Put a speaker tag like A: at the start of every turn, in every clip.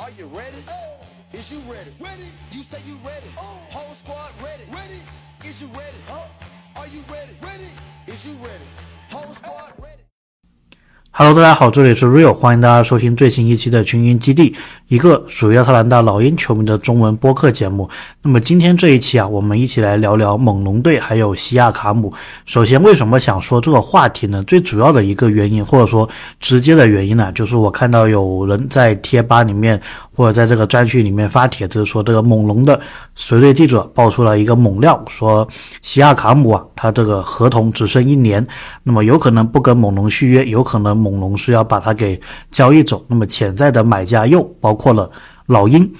A: Are you ready? Oh. Is you ready? Ready. You say you ready. Oh. Whole squad ready. Ready. Is you ready? Oh. Are you ready? Ready. Is you ready? Whole squad ready.
B: Hello，大家好，这里是 Real，欢迎大家收听最新一期的群英基地，一个属于亚特兰大老鹰球迷的中文播客节目。那么今天这一期啊，我们一起来聊聊猛龙队还有西亚卡姆。首先，为什么想说这个话题呢？最主要的一个原因，或者说直接的原因呢，就是我看到有人在贴吧里面或者在这个专区里面发帖子说，这个猛龙的随队记者爆出了一个猛料，说西亚卡姆啊，他这个合同只剩一年，那么有可能不跟猛龙续约，有可能猛恐龙是要把它给交易走。那么潜在的买家又包括了老鹰。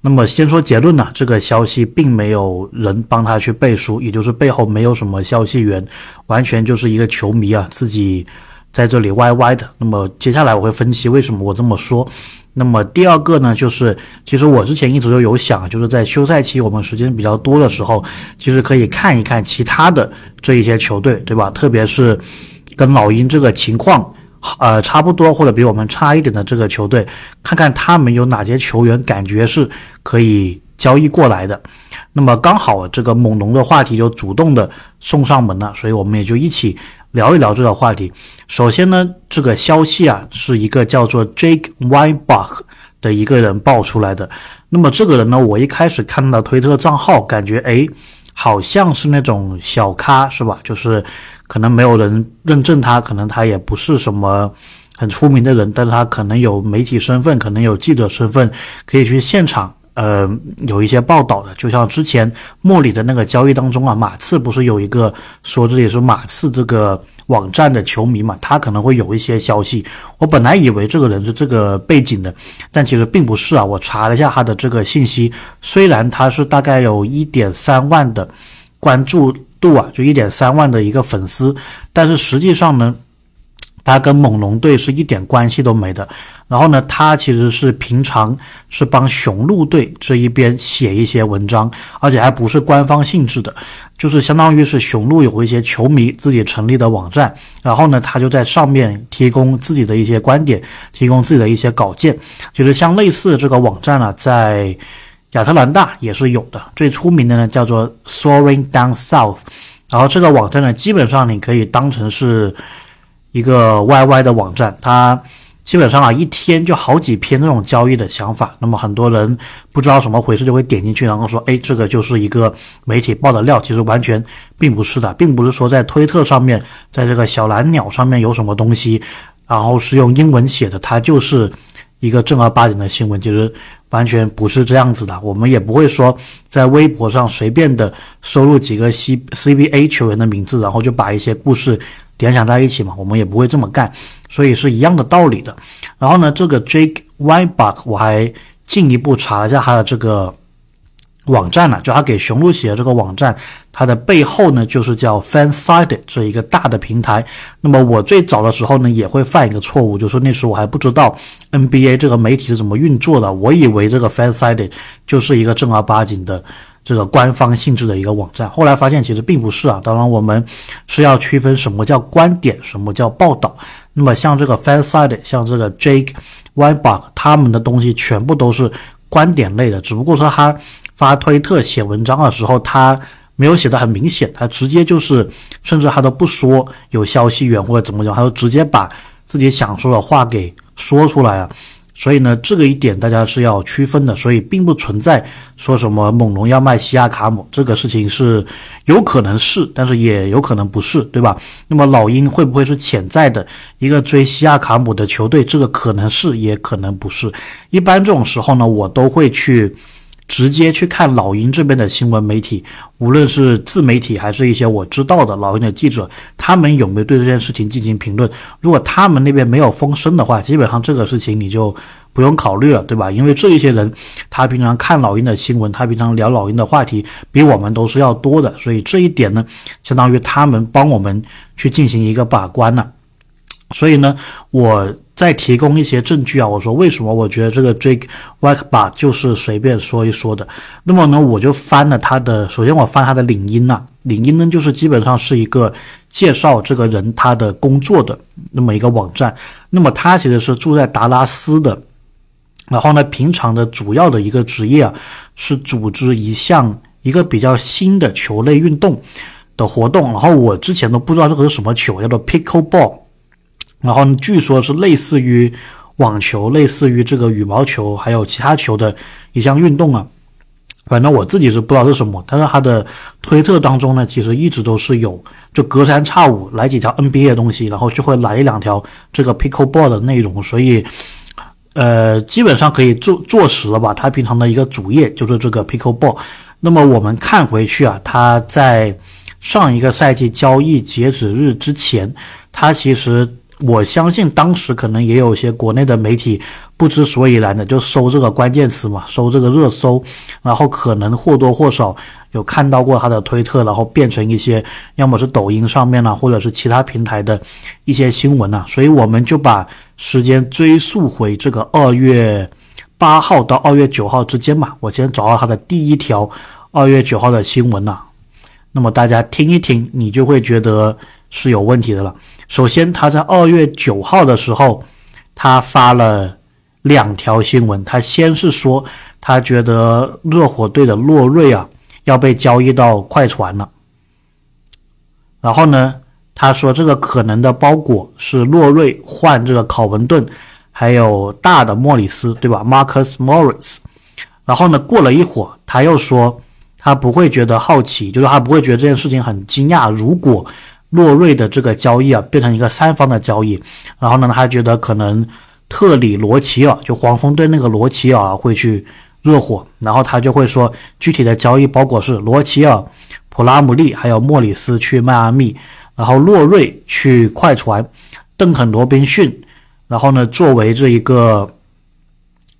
B: 那么先说结论呢，这个消息并没有人帮他去背书，也就是背后没有什么消息源，完全就是一个球迷啊自己在这里歪歪的。那么接下来我会分析为什么我这么说。那么第二个呢，就是其实我之前一直都有想，就是在休赛期我们时间比较多的时候，其实可以看一看其他的这一些球队，对吧？特别是跟老鹰这个情况。呃，差不多或者比我们差一点的这个球队，看看他们有哪些球员感觉是可以交易过来的。那么刚好这个猛龙的话题就主动的送上门了，所以我们也就一起聊一聊这个话题。首先呢，这个消息啊是一个叫做 Jake Weinbach 的一个人爆出来的。那么这个人呢，我一开始看到推特账号，感觉诶。好像是那种小咖是吧？就是可能没有人认证他，可能他也不是什么很出名的人，但是他可能有媒体身份，可能有记者身份，可以去现场，呃，有一些报道的。就像之前莫里的那个交易当中啊，马刺不是有一个说这里是马刺这个。网站的球迷嘛，他可能会有一些消息。我本来以为这个人是这个背景的，但其实并不是啊。我查了一下他的这个信息，虽然他是大概有一点三万的关注度啊，就一点三万的一个粉丝，但是实际上呢。他跟猛龙队是一点关系都没的，然后呢，他其实是平常是帮雄鹿队这一边写一些文章，而且还不是官方性质的，就是相当于是雄鹿有一些球迷自己成立的网站，然后呢，他就在上面提供自己的一些观点，提供自己的一些稿件，就是像类似的这个网站呢，在亚特兰大也是有的，最出名的呢叫做 Soaring Down South，然后这个网站呢，基本上你可以当成是。一个 YY 的网站，它基本上啊一天就好几篇那种交易的想法，那么很多人不知道怎么回事就会点进去，然后说，哎，这个就是一个媒体爆的料，其实完全并不是的，并不是说在推特上面，在这个小蓝鸟上面有什么东西，然后是用英文写的，它就是一个正儿八经的新闻，其实完全不是这样子的。我们也不会说在微博上随便的收录几个 C CBA 球员的名字，然后就把一些故事。联想在一起嘛，我们也不会这么干，所以是一样的道理的。然后呢，这个 Jake Weinbach 我还进一步查了一下他的这个网站呢，就他给雄鹿写的这个网站，它的背后呢就是叫 FanSided 这一个大的平台。那么我最早的时候呢也会犯一个错误，就是那时候我还不知道 NBA 这个媒体是怎么运作的，我以为这个 FanSided 就是一个正儿八经的。这个官方性质的一个网站，后来发现其实并不是啊。当然，我们是要区分什么叫观点，什么叫报道。那么像这个 FanSided，像这个 Jake Weinbach，他们的东西全部都是观点类的。只不过说他发推特写文章的时候，他没有写的很明显，他直接就是，甚至他都不说有消息源或者怎么讲，他就直接把自己想说的话给说出来啊。所以呢，这个一点大家是要区分的，所以并不存在说什么猛龙要卖西亚卡姆这个事情是有可能是，但是也有可能不是，对吧？那么老鹰会不会是潜在的一个追西亚卡姆的球队？这个可能是，也可能不是。一般这种时候呢，我都会去。直接去看老鹰这边的新闻媒体，无论是自媒体还是一些我知道的老鹰的记者，他们有没有对这件事情进行评论？如果他们那边没有风声的话，基本上这个事情你就不用考虑了，对吧？因为这一些人，他平常看老鹰的新闻，他平常聊老鹰的话题，比我们都是要多的，所以这一点呢，相当于他们帮我们去进行一个把关了。所以呢，我。再提供一些证据啊！我说为什么我觉得这个 Jake w a c k b a 就是随便说一说的？那么呢，我就翻了他的，首先我翻他的领英呐，领英呢就是基本上是一个介绍这个人他的工作的那么一个网站。那么他其实是住在达拉斯的然后呢，平常的主要的一个职业啊，是组织一项一个比较新的球类运动的活动。然后我之前都不知道这个是什么球，叫做 pickleball。然后据说是类似于网球、类似于这个羽毛球，还有其他球的一项运动啊。反正我自己是不知道是什么，但是他的推特当中呢，其实一直都是有，就隔三差五来几条 NBA 的东西，然后就会来一两条这个 pickleball 的内容，所以。呃，基本上可以坐坐实了吧？他平常的一个主业就是这个 pickleball。那么我们看回去啊，他在上一个赛季交易截止日之前，他其实。我相信当时可能也有些国内的媒体不知所以然的就搜这个关键词嘛，搜这个热搜，然后可能或多或少有看到过他的推特，然后变成一些要么是抖音上面呢，或者是其他平台的一些新闻呐，所以我们就把时间追溯回这个二月八号到二月九号之间嘛，我先找到他的第一条二月九号的新闻呐，那么大家听一听，你就会觉得是有问题的了。首先，他在二月九号的时候，他发了两条新闻。他先是说，他觉得热火队的洛瑞啊要被交易到快船了。然后呢，他说这个可能的包裹是洛瑞换这个考文顿，还有大的莫里斯，对吧？Marcus Morris。然后呢，过了一会儿，他又说他不会觉得好奇，就是他不会觉得这件事情很惊讶。如果洛瑞的这个交易啊，变成一个三方的交易，然后呢，他觉得可能特里罗齐尔就黄蜂队那个罗齐尔会去热火，然后他就会说具体的交易包裹是罗齐尔、普拉姆利还有莫里斯去迈阿密，然后洛瑞去快船，邓肯罗宾逊，然后呢作为这一个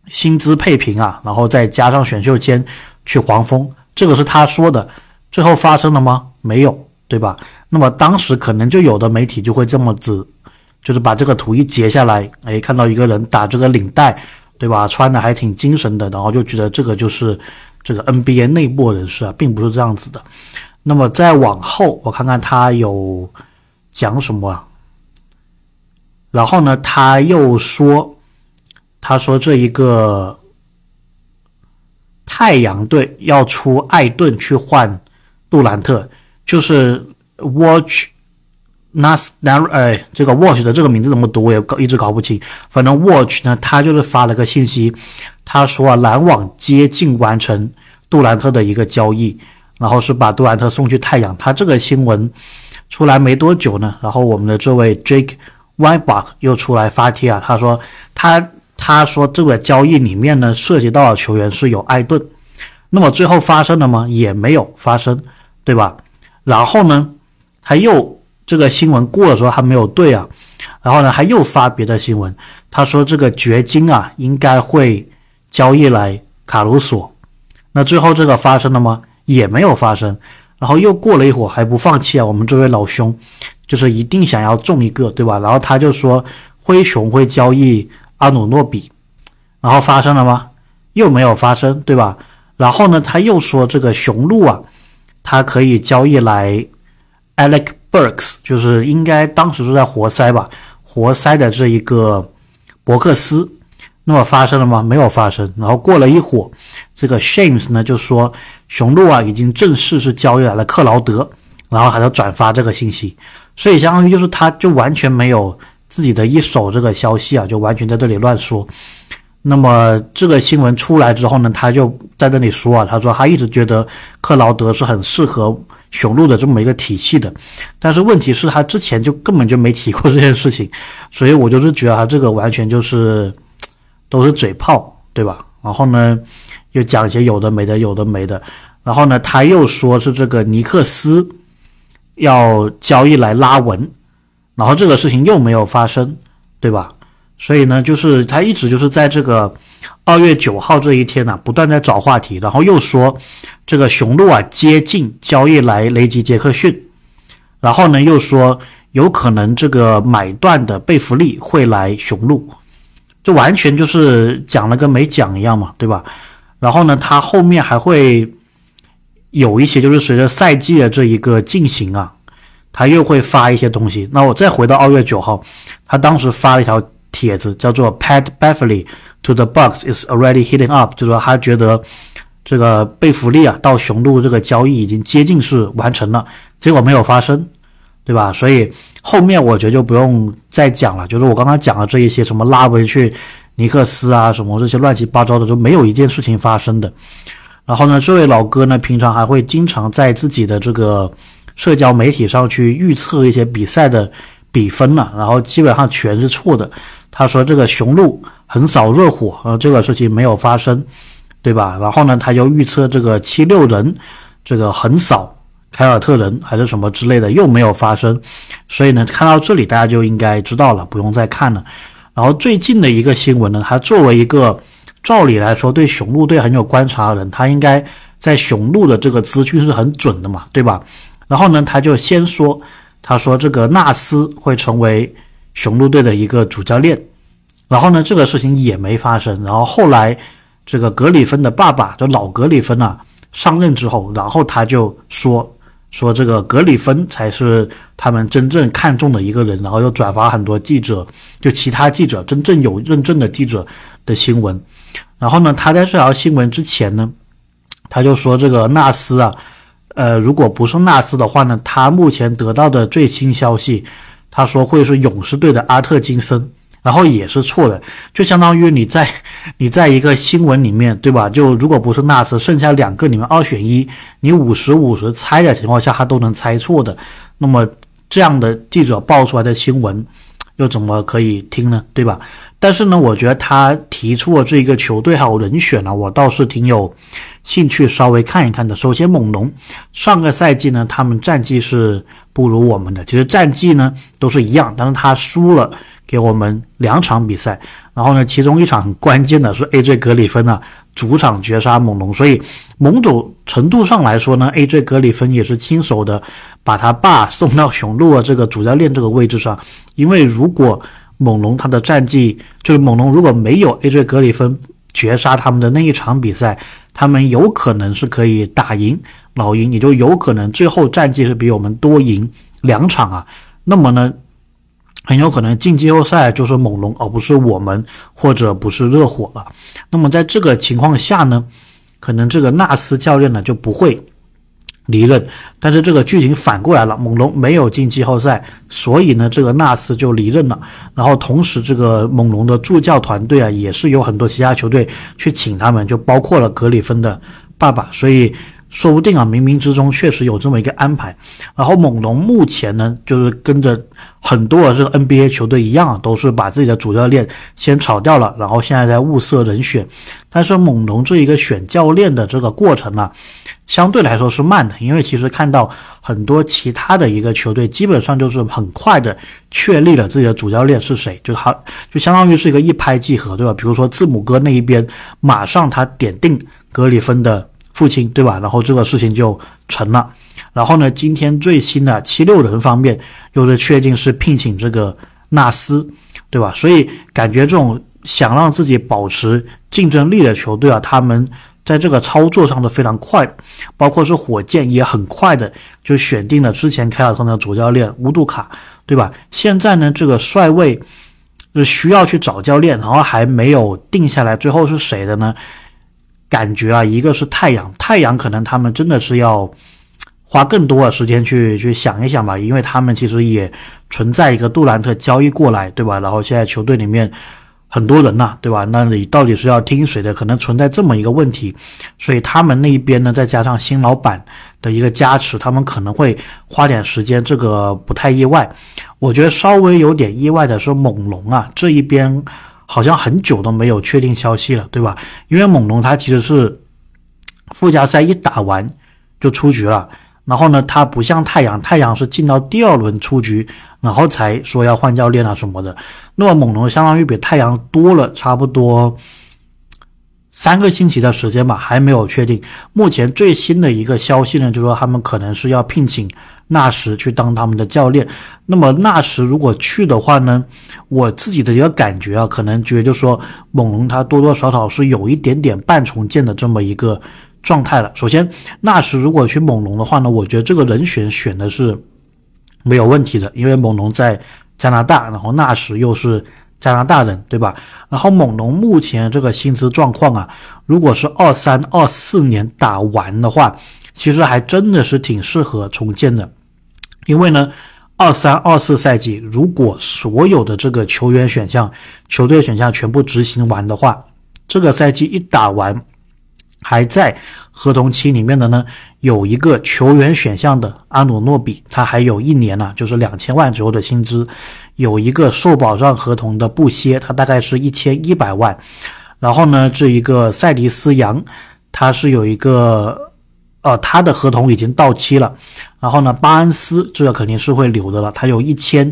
B: 薪资配平啊，然后再加上选秀签去黄蜂，这个是他说的，最后发生了吗？没有。对吧？那么当时可能就有的媒体就会这么子，就是把这个图一截下来，哎，看到一个人打这个领带，对吧？穿的还挺精神的，然后就觉得这个就是这个 NBA 内部人士啊，并不是这样子的。那么再往后，我看看他有讲什么。然后呢，他又说，他说这一个太阳队要出艾顿去换杜兰特。就是 Watch Nas Nar 哎，这个 Watch 的这个名字怎么读，我也搞一直搞不清。反正 Watch 呢，他就是发了个信息，他说啊，篮网接近完成杜兰特的一个交易，然后是把杜兰特送去太阳。他这个新闻出来没多久呢，然后我们的这位 Jake Weibach 又出来发帖啊，他说他他说这个交易里面呢，涉及到的球员是有艾顿，那么最后发生了吗？也没有发生，对吧？然后呢，他又这个新闻过的时候还没有对啊，然后呢，他又发别的新闻，他说这个掘金啊应该会交易来卡鲁索，那最后这个发生了吗？也没有发生。然后又过了一会儿还不放弃啊，我们这位老兄就是一定想要中一个，对吧？然后他就说灰熊会交易阿努诺比，然后发生了吗？又没有发生，对吧？然后呢，他又说这个雄鹿啊。他可以交易来，Alec Burks，就是应该当时是在活塞吧，活塞的这一个伯克斯，那么发生了吗？没有发生。然后过了一会儿，这个 Shames 呢就说，雄鹿啊已经正式是交易来了克劳德，然后还要转发这个信息，所以相当于就是他就完全没有自己的一手这个消息啊，就完全在这里乱说。那么这个新闻出来之后呢，他就在那里说啊，他说他一直觉得克劳德是很适合雄鹿的这么一个体系的，但是问题是，他之前就根本就没提过这件事情，所以我就是觉得他这个完全就是都是嘴炮，对吧？然后呢，又讲一些有的没的，有的没的，然后呢，他又说是这个尼克斯要交易来拉文，然后这个事情又没有发生，对吧？所以呢，就是他一直就是在这个二月九号这一天呢，不断在找话题，然后又说这个雄鹿啊接近交易来雷吉杰克逊，然后呢又说有可能这个买断的贝弗利会来雄鹿，就完全就是讲了跟没讲一样嘛，对吧？然后呢，他后面还会有一些就是随着赛季的这一个进行啊，他又会发一些东西。那我再回到二月九号，他当时发了一条。帖子，叫做 Pat Beverly to the Bucks is already heating up，就说他觉得这个贝弗利啊到雄鹿这个交易已经接近是完成了，结果没有发生，对吧？所以后面我觉得就不用再讲了，就是我刚刚讲的这一些什么拉回去尼克斯啊什么这些乱七八糟的，就没有一件事情发生的。然后呢，这位老哥呢，平常还会经常在自己的这个社交媒体上去预测一些比赛的比分呢，然后基本上全是错的。他说这个雄鹿横扫热火，呃，这个事情没有发生，对吧？然后呢，他又预测这个七六人这个横扫凯尔特人还是什么之类的，又没有发生。所以呢，看到这里大家就应该知道了，不用再看了。然后最近的一个新闻呢，他作为一个。照理来说，对雄鹿队很有观察的人，他应该在雄鹿的这个资讯是很准的嘛，对吧？然后呢，他就先说，他说这个纳斯会成为雄鹿队的一个主教练，然后呢，这个事情也没发生。然后后来，这个格里芬的爸爸，就老格里芬啊，上任之后，然后他就说说这个格里芬才是他们真正看中的一个人，然后又转发很多记者，就其他记者真正有认证的记者的新闻。然后呢，他在这条新闻之前呢，他就说这个纳斯啊，呃，如果不是纳斯的话呢，他目前得到的最新消息，他说会是勇士队的阿特金森，然后也是错的，就相当于你在 你在一个新闻里面，对吧？就如果不是纳斯，剩下两个里面二选一，你五十五十猜的情况下，他都能猜错的，那么这样的记者报出来的新闻。又怎么可以听呢？对吧？但是呢，我觉得他提出的这个球队还有人选呢，我倒是挺有兴趣稍微看一看的。首先，猛龙上个赛季呢，他们战绩是不如我们的，其实战绩呢都是一样，但是他输了给我们两场比赛。然后呢，其中一场很关键的是 AJ 格里芬啊，主场绝杀猛龙，所以某种程度上来说呢，AJ 格里芬也是亲手的把他爸送到雄鹿啊这个主教练这个位置上，因为如果猛龙他的战绩就是猛龙如果没有 AJ 格里芬绝杀他们的那一场比赛，他们有可能是可以打赢老鹰，也就有可能最后战绩是比我们多赢两场啊，那么呢？很有可能进季后赛就是猛龙，而不是我们，或者不是热火了。那么在这个情况下呢，可能这个纳斯教练呢就不会离任。但是这个剧情反过来了，猛龙没有进季后赛，所以呢这个纳斯就离任了。然后同时这个猛龙的助教团队啊，也是有很多其他球队去请他们，就包括了格里芬的爸爸，所以。说不定啊，冥冥之中确实有这么一个安排。然后猛龙目前呢，就是跟着很多的这个 NBA 球队一样，啊都是把自己的主教练先炒掉了，然后现在在物色人选。但是猛龙这一个选教练的这个过程呢，相对来说是慢的，因为其实看到很多其他的一个球队，基本上就是很快的确立了自己的主教练是谁，就他就相当于是一个一拍即合，对吧？比如说字母哥那一边，马上他点定格里芬的。父亲对吧？然后这个事情就成了。然后呢，今天最新的七六人方面又是确定是聘请这个纳斯，对吧？所以感觉这种想让自己保持竞争力的球队啊，他们在这个操作上都非常快，包括是火箭也很快的就选定了之前凯尔特人的主教练乌杜卡，对吧？现在呢，这个帅位是需要去找教练，然后还没有定下来，最后是谁的呢？感觉啊，一个是太阳，太阳可能他们真的是要花更多的时间去去想一想吧，因为他们其实也存在一个杜兰特交易过来，对吧？然后现在球队里面很多人呐，对吧？那你到底是要听谁的？可能存在这么一个问题，所以他们那一边呢，再加上新老板的一个加持，他们可能会花点时间，这个不太意外。我觉得稍微有点意外的是猛龙啊这一边。好像很久都没有确定消息了，对吧？因为猛龙他其实是附加赛一打完就出局了，然后呢，他不像太阳，太阳是进到第二轮出局，然后才说要换教练啊什么的。那么猛龙相当于比太阳多了差不多三个星期的时间吧，还没有确定。目前最新的一个消息呢，就是说他们可能是要聘请。纳什去当他们的教练，那么纳什如果去的话呢？我自己的一个感觉啊，可能觉得就说猛龙他多多少少是有一点点半重建的这么一个状态了。首先，纳什如果去猛龙的话呢，我觉得这个人选选的是没有问题的，因为猛龙在加拿大，然后纳什又是加拿大人，对吧？然后猛龙目前这个薪资状况啊，如果是二三二四年打完的话，其实还真的是挺适合重建的，因为呢，二三二四赛季如果所有的这个球员选项、球队选项全部执行完的话，这个赛季一打完。还在合同期里面的呢，有一个球员选项的阿努诺比，他还有一年呢，就是两千万左右的薪资；有一个受保障合同的布歇，他大概是一千一百万。然后呢，这一个塞迪斯杨，他是有一个，呃，他的合同已经到期了。然后呢，巴恩斯这个肯定是会留的了，他有一千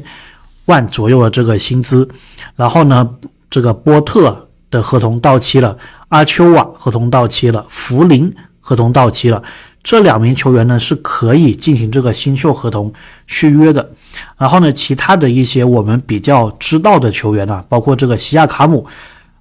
B: 万左右的这个薪资。然后呢，这个波特的合同到期了。阿丘瓦合同到期了，福林合同到期了，这两名球员呢是可以进行这个新秀合同续约的。然后呢，其他的一些我们比较知道的球员啊，包括这个西亚卡姆，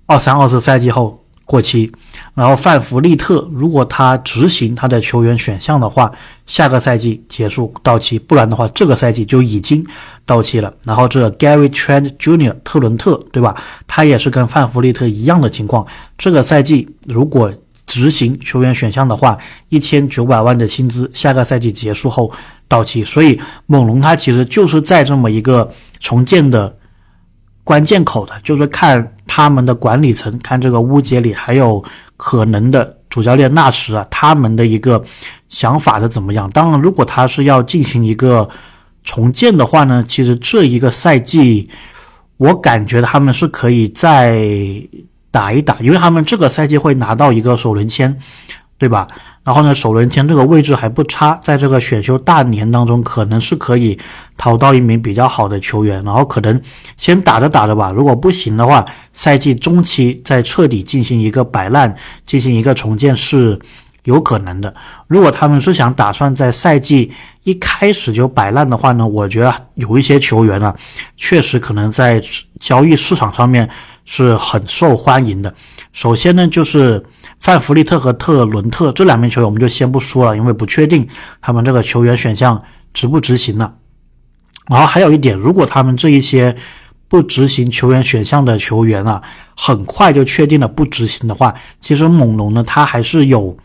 B: 二三二四赛季后。过期，然后范弗利特，如果他执行他的球员选项的话，下个赛季结束到期，不然的话，这个赛季就已经到期了。然后这个 Gary Trent Jr. 特伦特，对吧？他也是跟范弗利特一样的情况，这个赛季如果执行球员选项的话，一千九百万的薪资，下个赛季结束后到期。所以猛龙他其实就是在这么一个重建的。关键口的，就是看他们的管理层，看这个乌杰里，还有可能的主教练纳什啊，他们的一个想法是怎么样？当然，如果他是要进行一个重建的话呢，其实这一个赛季，我感觉他们是可以再打一打，因为他们这个赛季会拿到一个首轮签，对吧？然后呢，首轮签这个位置还不差，在这个选秀大年当中，可能是可以淘到一名比较好的球员。然后可能先打着打着吧，如果不行的话，赛季中期再彻底进行一个摆烂，进行一个重建是有可能的。如果他们是想打算在赛季一开始就摆烂的话呢，我觉得有一些球员呢，确实可能在交易市场上面是很受欢迎的。首先呢，就是范弗利特和特伦特这两名球员，我们就先不说了，因为不确定他们这个球员选项执不执行了。然后还有一点，如果他们这一些不执行球员选项的球员啊，很快就确定了不执行的话，其实猛龙呢，他还是有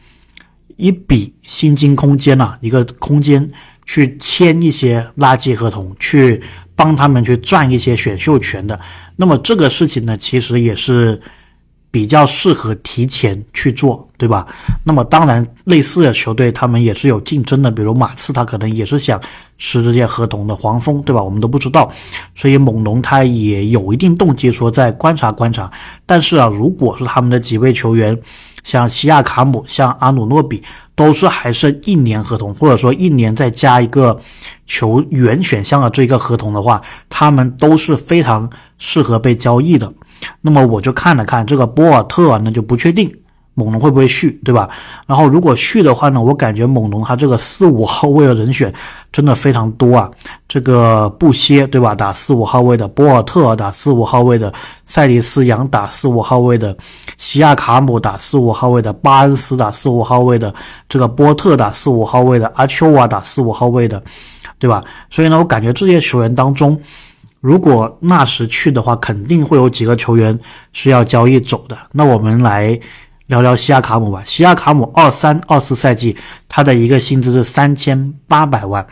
B: 一笔薪金空间呐，一个空间去签一些垃圾合同，去帮他们去赚一些选秀权的。那么这个事情呢，其实也是。比较适合提前去做，对吧？那么当然，类似的球队他们也是有竞争的，比如马刺，他可能也是想吃这些合同的黄蜂，对吧？我们都不知道，所以猛龙他也有一定动机说再观察观察。但是啊，如果是他们的几位球员，像西亚卡姆、像阿努诺比，都是还剩一年合同，或者说一年再加一个球员选项的这个合同的话，他们都是非常适合被交易的。那么我就看了看这个波尔特，那就不确定猛龙会不会续，对吧？然后如果续的话呢，我感觉猛龙他这个四五号位的人选真的非常多啊。这个布歇，对吧？打四五号位的波尔特，打四五号位的塞里斯扬，打四五号位的西亚卡姆，打四五号位的巴恩斯，打四五号位的这个波特，打四五号位的阿丘瓦，打四五号位的，对吧？所以呢，我感觉这些球员当中。如果纳什去的话，肯定会有几个球员是要交易走的。那我们来聊聊西亚卡姆吧。西亚卡姆二三二四赛季他的一个薪资是三千八百万。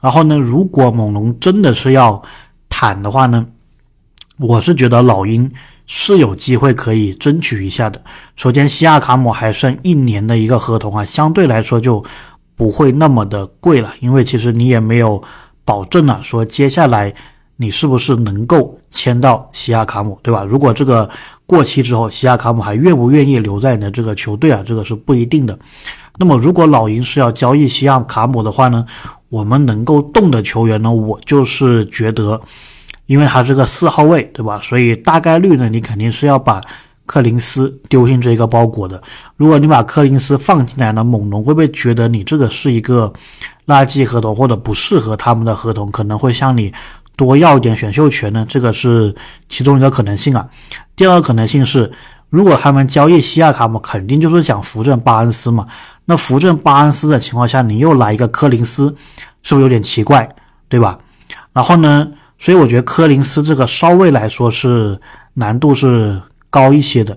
B: 然后呢，如果猛龙真的是要坦的话呢，我是觉得老鹰是有机会可以争取一下的。首先，西亚卡姆还剩一年的一个合同啊，相对来说就不会那么的贵了，因为其实你也没有保证了说接下来。你是不是能够签到西亚卡姆，对吧？如果这个过期之后，西亚卡姆还愿不愿意留在你的这个球队啊？这个是不一定的。那么，如果老鹰是要交易西亚卡姆的话呢，我们能够动的球员呢，我就是觉得，因为他是个四号位，对吧？所以大概率呢，你肯定是要把克林斯丢进这个包裹的。如果你把克林斯放进来呢，猛龙会不会觉得你这个是一个垃圾合同，或者不适合他们的合同，可能会向你。多要一点选秀权呢？这个是其中一个可能性啊。第二个可能性是，如果他们交易西亚卡姆，肯定就是想扶正巴恩斯嘛。那扶正巴恩斯的情况下，你又来一个柯林斯，是不是有点奇怪？对吧？然后呢，所以我觉得科林斯这个稍微来说是难度是高一些的。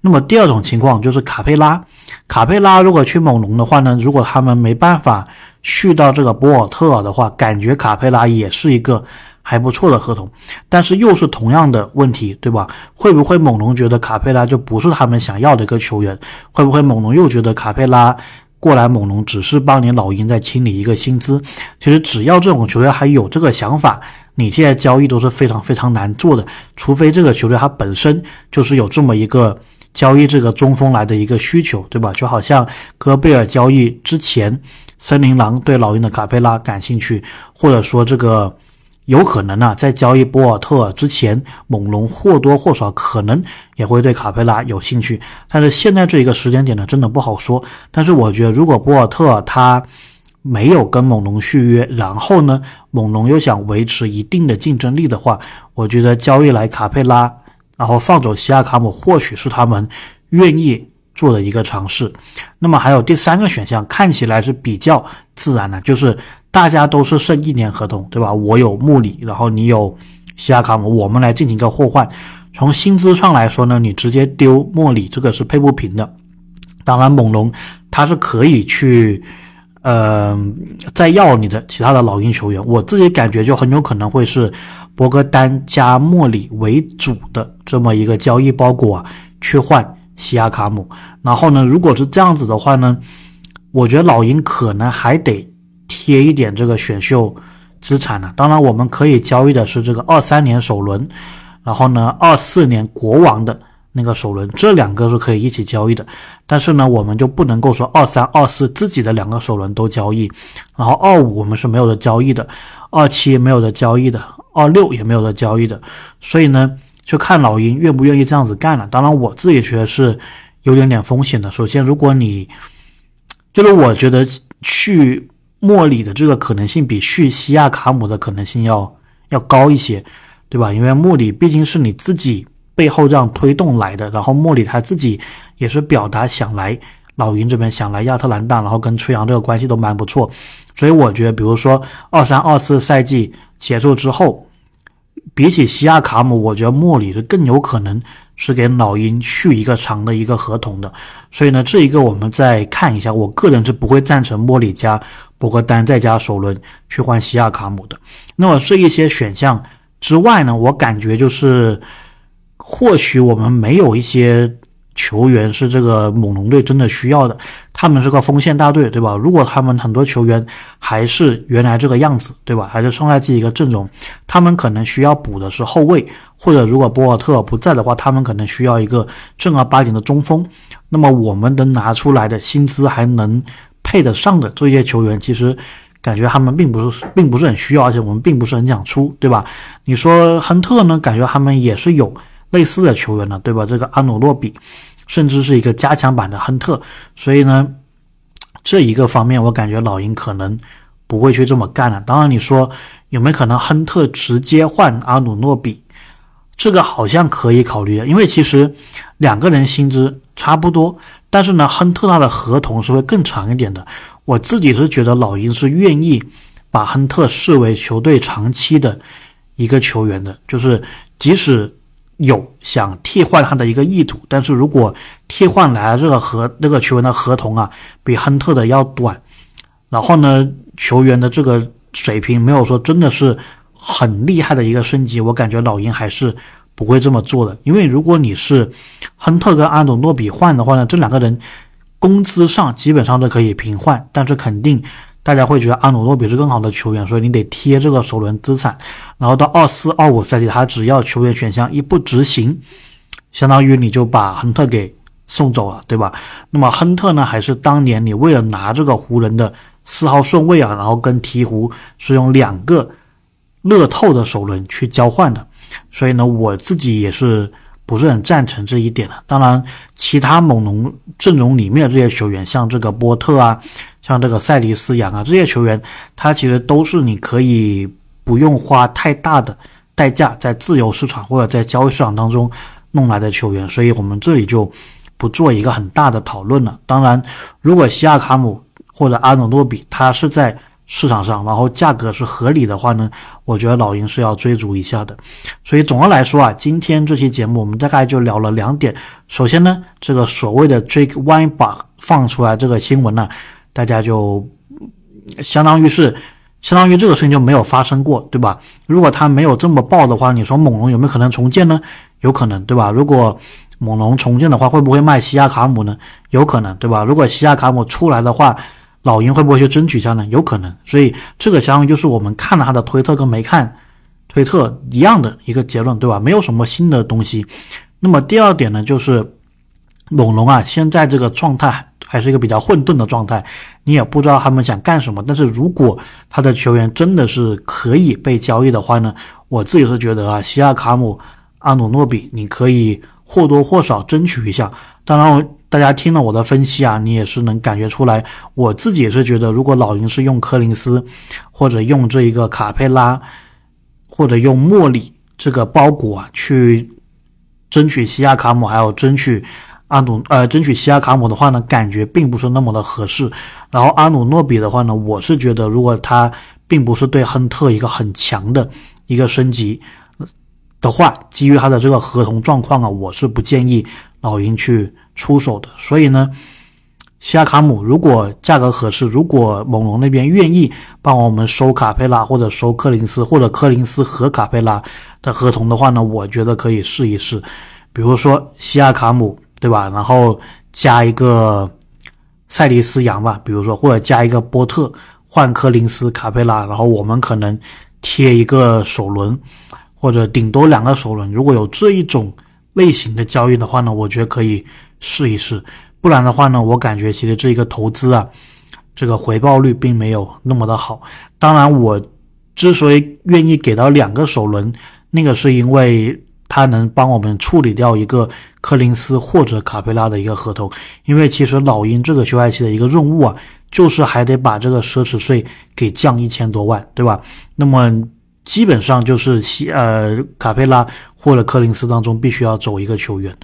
B: 那么第二种情况就是卡佩拉，卡佩拉如果去猛龙的话呢，如果他们没办法续到这个博尔特尔的话，感觉卡佩拉也是一个还不错的合同，但是又是同样的问题，对吧？会不会猛龙觉得卡佩拉就不是他们想要的一个球员？会不会猛龙又觉得卡佩拉？过来猛龙只是帮你老鹰在清理一个薪资，其实只要这种球队还有这个想法，你现在交易都是非常非常难做的，除非这个球队它本身就是有这么一个交易这个中锋来的一个需求，对吧？就好像戈贝尔交易之前，森林狼对老鹰的卡佩拉感兴趣，或者说这个。有可能呢，在交易博尔特之前，猛龙或多或少可能也会对卡佩拉有兴趣。但是现在这一个时间点呢，真的不好说。但是我觉得，如果博尔特他没有跟猛龙续约，然后呢，猛龙又想维持一定的竞争力的话，我觉得交易来卡佩拉，然后放走西亚卡姆，或许是他们愿意。做的一个尝试，那么还有第三个选项，看起来是比较自然的，就是大家都是剩一年合同，对吧？我有穆里，然后你有西亚卡姆，我们来进行一个互换。从薪资上来说呢，你直接丢莫里，这个是配不平的。当然，猛龙他是可以去，呃，再要你的其他的老鹰球员。我自己感觉就很有可能会是博格丹加莫里为主的这么一个交易包裹去换。西亚卡姆，然后呢？如果是这样子的话呢，我觉得老鹰可能还得贴一点这个选秀资产呢。当然，我们可以交易的是这个二三年首轮，然后呢，二四年国王的那个首轮，这两个是可以一起交易的。但是呢，我们就不能够说二三、二四自己的两个首轮都交易，然后二五我们是没有的交易的，二七没有的交易的，二六也没有的交易的。所以呢。就看老鹰愿不愿意这样子干了。当然，我自己觉得是有点点风险的。首先，如果你就是我觉得去莫里的这个可能性比去西亚卡姆的可能性要要高一些，对吧？因为莫里毕竟是你自己背后这样推动来的，然后莫里他自己也是表达想来老鹰这边，想来亚特兰大，然后跟吹杨这个关系都蛮不错。所以我觉得，比如说二三二四赛季结束之后。比起西亚卡姆，我觉得莫里是更有可能是给老鹰续一个长的一个合同的，所以呢，这一个我们再看一下。我个人是不会赞成莫里加博格丹再加首轮去换西亚卡姆的。那么这一些选项之外呢，我感觉就是或许我们没有一些。球员是这个猛龙队真的需要的，他们是个锋线大队，对吧？如果他们很多球员还是原来这个样子，对吧？还是上赛季一个阵容，他们可能需要补的是后卫，或者如果博尔特不在的话，他们可能需要一个正儿八经的中锋。那么我们能拿出来的薪资还能配得上的这些球员，其实感觉他们并不是并不是很需要，而且我们并不是很想出，对吧？你说亨特呢？感觉他们也是有。类似的球员呢，对吧？这个阿努诺比，甚至是一个加强版的亨特，所以呢，这一个方面我感觉老鹰可能不会去这么干了。当然，你说有没有可能亨特直接换阿努诺比？这个好像可以考虑的，因为其实两个人薪资差不多，但是呢，亨特他的合同是会更长一点的。我自己是觉得老鹰是愿意把亨特视为球队长期的一个球员的，就是即使。有想替换他的一个意图，但是如果替换来这个合那个球员的合同啊，比亨特的要短，然后呢，球员的这个水平没有说真的是很厉害的一个升级，我感觉老鹰还是不会这么做的。因为如果你是亨特跟阿努诺比换的话呢，这两个人工资上基本上都可以平换，但是肯定。大家会觉得阿努诺比是更好的球员，所以你得贴这个首轮资产，然后到二四二五赛季，他只要球员选项一不执行，相当于你就把亨特给送走了，对吧？那么亨特呢，还是当年你为了拿这个湖人的四号顺位啊，然后跟鹈鹕是用两个乐透的首轮去交换的，所以呢，我自己也是不是很赞成这一点的。当然，其他猛龙阵容里面的这些球员，像这个波特啊。像这个塞迪斯杨啊，这些球员，他其实都是你可以不用花太大的代价在自由市场或者在交易市场当中弄来的球员，所以我们这里就不做一个很大的讨论了。当然，如果西亚卡姆或者阿努诺比他是在市场上，然后价格是合理的话呢，我觉得老鹰是要追逐一下的。所以总的来说啊，今天这期节目我们大概就聊了两点。首先呢，这个所谓的 Drake Winbach 放出来这个新闻呢，大家就相当于是相当于这个事情就没有发生过，对吧？如果它没有这么爆的话，你说猛龙有没有可能重建呢？有可能，对吧？如果猛龙重建的话，会不会卖西亚卡姆呢？有可能，对吧？如果西亚卡姆出来的话，老鹰会不会去争取一下呢？有可能。所以这个相当于就是我们看了他的推特跟没看推特一样的一个结论，对吧？没有什么新的东西。那么第二点呢，就是猛龙啊，现在这个状态还是一个比较混沌的状态，你也不知道他们想干什么。但是如果他的球员真的是可以被交易的话呢，我自己是觉得啊，西亚卡姆、阿努诺比，你可以。或多或少争取一下，当然，大家听了我的分析啊，你也是能感觉出来。我自己也是觉得，如果老鹰是用柯林斯，或者用这一个卡佩拉，或者用莫里这个包裹啊，去争取西亚卡姆，还有争取阿努呃，争取西亚卡姆的话呢，感觉并不是那么的合适。然后阿努诺比的话呢，我是觉得，如果他并不是对亨特一个很强的一个升级。的话，基于他的这个合同状况啊，我是不建议老鹰去出手的。所以呢，西亚卡姆如果价格合适，如果猛龙那边愿意帮我们收卡佩拉或者收柯林斯，或者柯林斯和卡佩拉的合同的话呢，我觉得可以试一试。比如说西亚卡姆，对吧？然后加一个塞利斯杨吧，比如说或者加一个波特换柯林斯卡佩拉，然后我们可能贴一个首轮。或者顶多两个首轮，如果有这一种类型的交易的话呢，我觉得可以试一试。不然的话呢，我感觉其实这一个投资啊，这个回报率并没有那么的好。当然，我之所以愿意给到两个首轮，那个是因为它能帮我们处理掉一个柯林斯或者卡佩拉的一个合同。因为其实老鹰这个休赛期的一个任务啊，就是还得把这个奢侈税给降一千多万，对吧？那么。基本上就是西呃卡佩拉或者柯林斯当中必须要走一个球员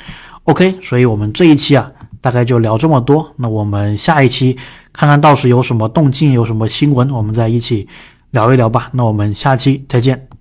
B: ，OK，所以我们这一期啊大概就聊这么多，那我们下一期看看到时有什么动静，有什么新闻，我们再一起聊一聊吧。那我们下期再见。